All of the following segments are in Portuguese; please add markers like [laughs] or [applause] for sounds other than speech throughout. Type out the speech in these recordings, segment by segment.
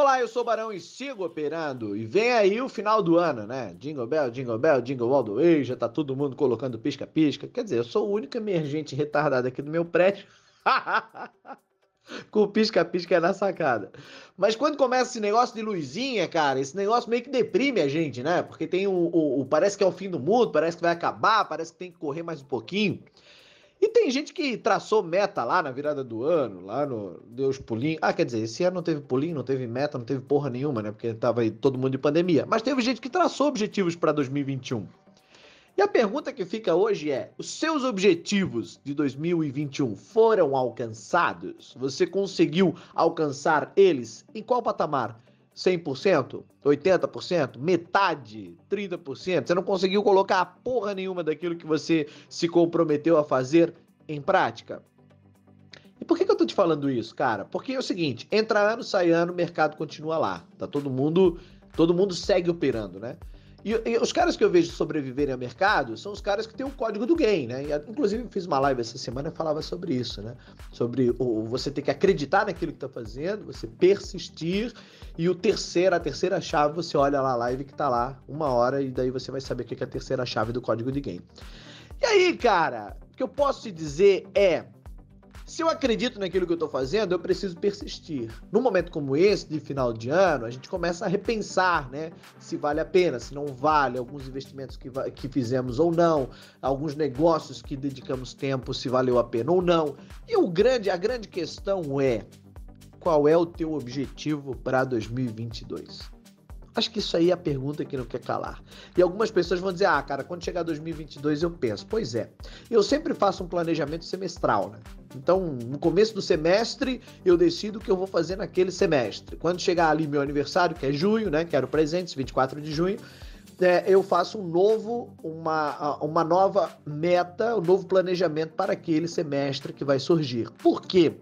Olá, eu sou o Barão e sigo operando. E vem aí o final do ano, né? Jingle Bell, Jingle Bell, Jingle All the Way, já tá todo mundo colocando pisca-pisca. Quer dizer, eu sou o único emergente retardado aqui do meu prédio. [laughs] Com pisca-pisca na sacada. Mas quando começa esse negócio de luzinha, cara, esse negócio meio que deprime a gente, né? Porque tem o, o, o parece que é o fim do mundo, parece que vai acabar, parece que tem que correr mais um pouquinho. E tem gente que traçou meta lá na virada do ano, lá no Deus pulinho. Ah, quer dizer, esse ano não teve pulinho, não teve meta, não teve porra nenhuma, né? Porque tava aí todo mundo de pandemia. Mas teve gente que traçou objetivos para 2021. E a pergunta que fica hoje é: os seus objetivos de 2021 foram alcançados? Você conseguiu alcançar eles em qual patamar? 100%? 80%? Metade? 30%? Você não conseguiu colocar a porra nenhuma daquilo que você se comprometeu a fazer em prática? E por que, que eu tô te falando isso, cara? Porque é o seguinte, entra ano, sai ano, o mercado continua lá. Tá todo mundo, todo mundo segue operando, né? E, e, os caras que eu vejo sobreviverem ao mercado são os caras que têm o código do game, né? E, inclusive, fiz uma live essa semana e falava sobre isso, né? Sobre o, você ter que acreditar naquilo que está fazendo, você persistir. E o terceiro, a terceira chave, você olha lá a live que está lá, uma hora, e daí você vai saber o que é a terceira chave do código de game. E aí, cara, o que eu posso te dizer é se eu acredito naquilo que eu estou fazendo, eu preciso persistir. Num momento como esse, de final de ano, a gente começa a repensar, né? Se vale a pena, se não vale, alguns investimentos que, que fizemos ou não, alguns negócios que dedicamos tempo, se valeu a pena ou não. E o grande, a grande questão é: qual é o teu objetivo para 2022? Acho que isso aí é a pergunta que não quer calar. E algumas pessoas vão dizer: ah, cara, quando chegar 2022 eu penso. Pois é, eu sempre faço um planejamento semestral, né? Então, no começo do semestre, eu decido o que eu vou fazer naquele semestre. Quando chegar ali meu aniversário, que é junho, né? Quero presentes, 24 de junho. É, eu faço um novo, uma, uma nova meta, um novo planejamento para aquele semestre que vai surgir. Por quê?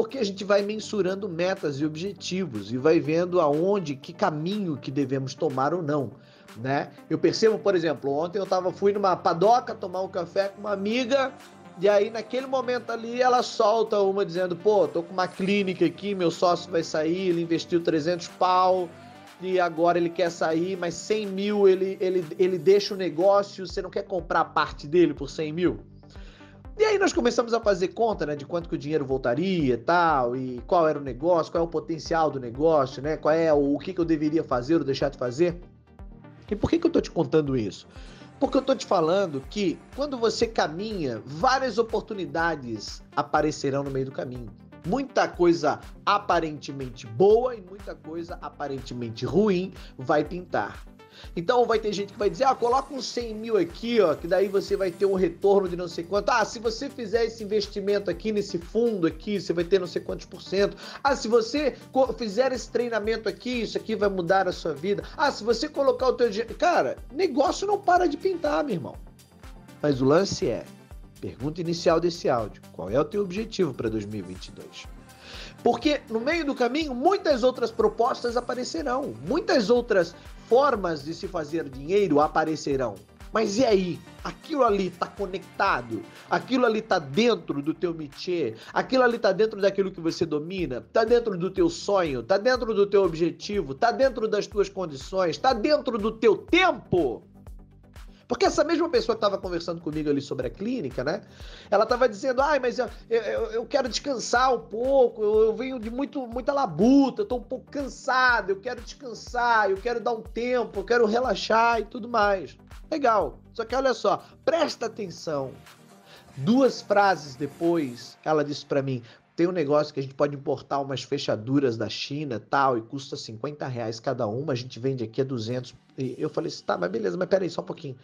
Porque a gente vai mensurando metas e objetivos e vai vendo aonde, que caminho que devemos tomar ou não, né? Eu percebo, por exemplo, ontem eu tava fui numa padoca tomar um café com uma amiga e aí naquele momento ali ela solta uma dizendo, pô, tô com uma clínica aqui, meu sócio vai sair, ele investiu 300 pau e agora ele quer sair, mas 100 mil ele, ele, ele deixa o negócio, você não quer comprar parte dele por 100 mil? E aí nós começamos a fazer conta, né, de quanto que o dinheiro voltaria tal, e qual era o negócio, qual é o potencial do negócio, né, qual é o, o que, que eu deveria fazer ou deixar de fazer. E por que, que eu tô te contando isso? Porque eu tô te falando que quando você caminha, várias oportunidades aparecerão no meio do caminho. Muita coisa aparentemente boa e muita coisa aparentemente ruim vai pintar. Então vai ter gente que vai dizer, ah, coloca uns 100 mil aqui, ó, que daí você vai ter um retorno de não sei quanto. Ah, se você fizer esse investimento aqui nesse fundo aqui, você vai ter não sei quantos por cento. Ah, se você fizer esse treinamento aqui, isso aqui vai mudar a sua vida. Ah, se você colocar o teu dinheiro... Cara, negócio não para de pintar, meu irmão. Mas o lance é, pergunta inicial desse áudio, qual é o teu objetivo para 2022? Porque no meio do caminho, muitas outras propostas aparecerão, muitas outras formas de se fazer dinheiro aparecerão. Mas e aí? Aquilo ali está conectado? Aquilo ali está dentro do teu métier? Aquilo ali está dentro daquilo que você domina? Está dentro do teu sonho? Está dentro do teu objetivo? Está dentro das tuas condições? Está dentro do teu tempo? Porque essa mesma pessoa que estava conversando comigo ali sobre a clínica, né? Ela estava dizendo, ai, mas eu, eu, eu, quero descansar um pouco, eu, eu venho de muito, muita labuta, estou um pouco cansado, eu quero descansar, eu quero dar um tempo, eu quero relaxar e tudo mais. Legal. Só que olha só, presta atenção. Duas frases depois, ela disse para mim: tem um negócio que a gente pode importar umas fechaduras da China tal, e custa 50 reais cada uma, a gente vende aqui a 200. E eu falei assim, tá, mas beleza, mas peraí, só um pouquinho.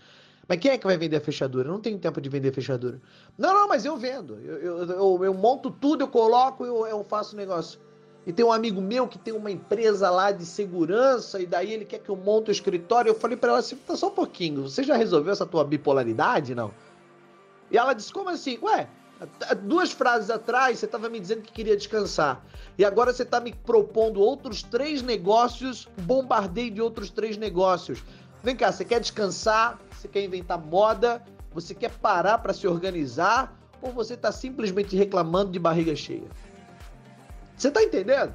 Mas quem é que vai vender a fechadura? Eu não tenho tempo de vender fechadura. Não, não, mas eu vendo. Eu, eu, eu, eu monto tudo, eu coloco, eu, eu faço o negócio. E tem um amigo meu que tem uma empresa lá de segurança, e daí ele quer que eu monte o escritório. Eu falei para ela assim: tá só um pouquinho, você já resolveu essa tua bipolaridade? Não. E ela disse: como assim? Ué, Duas frases atrás você estava me dizendo que queria descansar. E agora você está me propondo outros três negócios, bombardeio de outros três negócios. Vem cá, você quer descansar? Você quer inventar moda? Você quer parar para se organizar? Ou você está simplesmente reclamando de barriga cheia? Você está entendendo?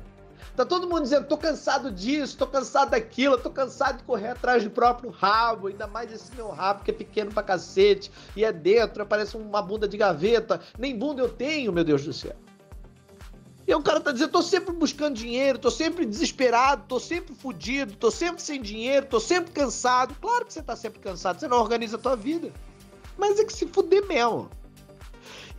Tá todo mundo dizendo, tô cansado disso, tô cansado daquilo, tô cansado de correr atrás do próprio rabo, ainda mais esse meu rabo que é pequeno pra cacete, e é dentro, parece uma bunda de gaveta. Nem bunda eu tenho, meu Deus do céu. E o cara tá dizendo, tô sempre buscando dinheiro, tô sempre desesperado, tô sempre fudido, tô sempre sem dinheiro, tô sempre cansado. Claro que você tá sempre cansado, você não organiza a tua vida. Mas é que se fuder mesmo.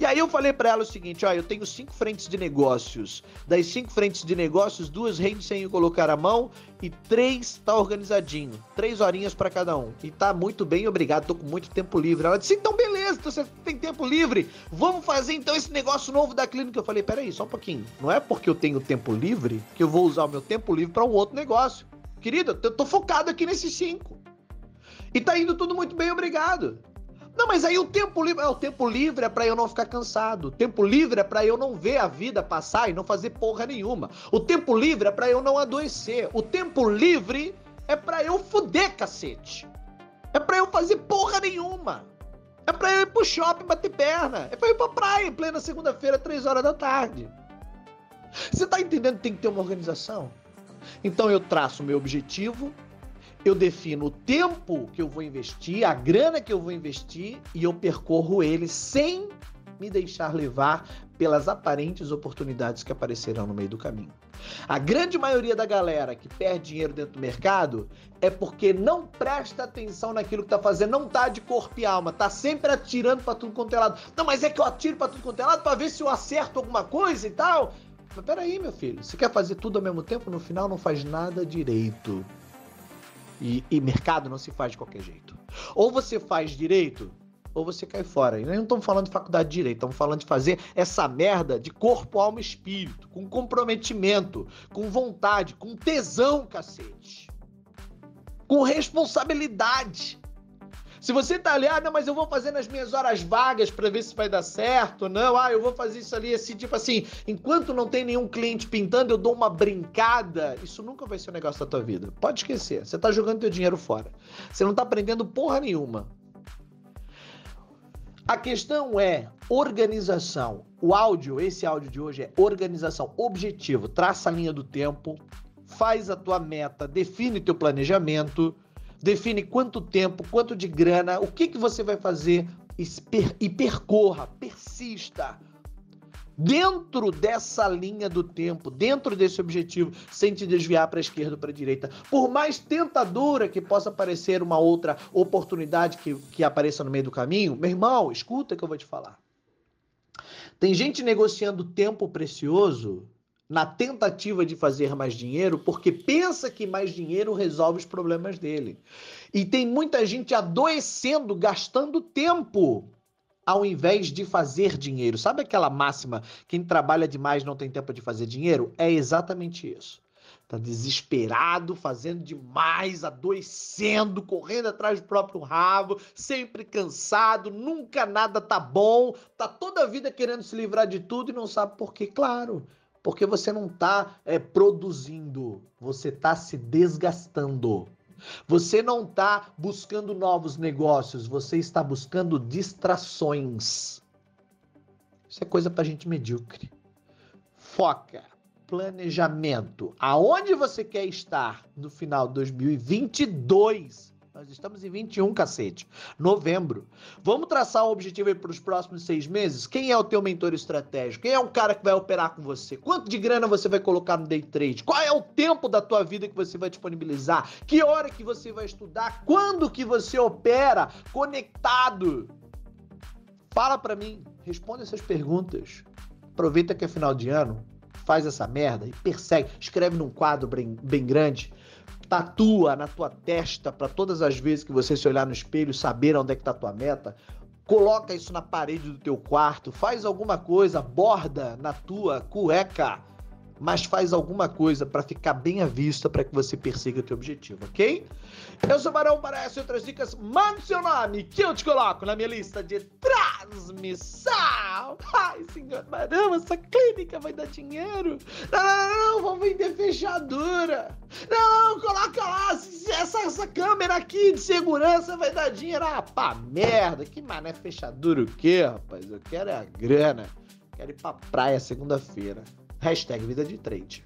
E aí eu falei para ela o seguinte, ó, eu tenho cinco frentes de negócios. Das cinco frentes de negócios, duas rende sem colocar a mão e três tá organizadinho. Três horinhas para cada um. E tá muito bem, obrigado, tô com muito tempo livre. Ela disse, então beleza, então você tem tempo livre. Vamos fazer então esse negócio novo da clínica. Eu falei, peraí, só um pouquinho. Não é porque eu tenho tempo livre que eu vou usar o meu tempo livre para um outro negócio. Querida, eu tô focado aqui nesses cinco. E tá indo tudo muito bem, obrigado. Não, mas aí o tempo livre, é, o tempo livre é para eu não ficar cansado. O tempo livre é para eu não ver a vida passar e não fazer porra nenhuma. O tempo livre é para eu não adoecer. O tempo livre é para eu fuder, cacete. É para eu fazer porra nenhuma. É para eu ir pro shopping bater perna. É para eu ir pra praia em plena segunda-feira, três horas da tarde. Você tá entendendo que tem que ter uma organização? Então eu traço o meu objetivo, eu defino o tempo que eu vou investir, a grana que eu vou investir e eu percorro ele sem me deixar levar pelas aparentes oportunidades que aparecerão no meio do caminho. A grande maioria da galera que perde dinheiro dentro do mercado é porque não presta atenção naquilo que tá fazendo, não tá de corpo e alma, tá sempre atirando para tudo quanto é lado. Não, mas é que eu atiro para tudo quanto é lado para ver se eu acerto alguma coisa e tal. Mas peraí, meu filho, você quer fazer tudo ao mesmo tempo, no final não faz nada direito. E, e mercado não se faz de qualquer jeito. Ou você faz direito, ou você cai fora. E não estamos falando de faculdade de direito, estamos falando de fazer essa merda de corpo, alma e espírito, com comprometimento, com vontade, com tesão, cacete. Com responsabilidade. Se você tá ali, ah, não, mas eu vou fazer nas minhas horas vagas para ver se vai dar certo, não, ah, eu vou fazer isso ali, esse tipo assim, enquanto não tem nenhum cliente pintando, eu dou uma brincada, isso nunca vai ser um negócio da tua vida. Pode esquecer, você tá jogando teu dinheiro fora. Você não tá aprendendo porra nenhuma. A questão é organização. O áudio, esse áudio de hoje é organização, objetivo, traça a linha do tempo, faz a tua meta, define teu planejamento, define quanto tempo, quanto de grana, o que, que você vai fazer e percorra, persista dentro dessa linha do tempo, dentro desse objetivo, sem te desviar para a esquerda ou para a direita. Por mais tentadora que possa parecer uma outra oportunidade que, que apareça no meio do caminho, meu irmão, escuta que eu vou te falar. Tem gente negociando tempo precioso na tentativa de fazer mais dinheiro, porque pensa que mais dinheiro resolve os problemas dele. E tem muita gente adoecendo, gastando tempo, ao invés de fazer dinheiro. Sabe aquela máxima: quem trabalha demais não tem tempo de fazer dinheiro? É exatamente isso. Tá desesperado, fazendo demais, adoecendo, correndo atrás do próprio rabo, sempre cansado, nunca nada tá bom, tá toda a vida querendo se livrar de tudo e não sabe por quê. Claro, porque você não está é, produzindo, você está se desgastando. Você não está buscando novos negócios, você está buscando distrações. Isso é coisa para gente medíocre. Foca, planejamento. Aonde você quer estar no final de 2022? Nós estamos em 21, cacete. Novembro. Vamos traçar um objetivo aí para os próximos seis meses? Quem é o teu mentor estratégico? Quem é o cara que vai operar com você? Quanto de grana você vai colocar no day trade? Qual é o tempo da tua vida que você vai disponibilizar? Que hora que você vai estudar? Quando que você opera conectado? Fala para mim. Responde essas perguntas. Aproveita que é final de ano. Faz essa merda e persegue. Escreve num quadro bem, bem grande tatua na tua testa para todas as vezes que você se olhar no espelho saber onde é que tá a tua meta. Coloca isso na parede do teu quarto, faz alguma coisa, borda na tua cueca, mas faz alguma coisa para ficar bem à vista para que você persiga o teu objetivo, ok? Eu sou Barão para outras dicas. Mande seu nome que eu te coloco na minha lista de transmissão. Ai, senhor Barão, essa clínica vai dar dinheiro. Não, não, não, vamos vender fechadura. Não, coloca lá, essa, essa câmera aqui de segurança vai dar dinheiro. Ah, pá, merda, que mané fechadura o quê, rapaz? Eu quero é a grana. Quero ir pra praia segunda-feira. Hashtag vida de trade.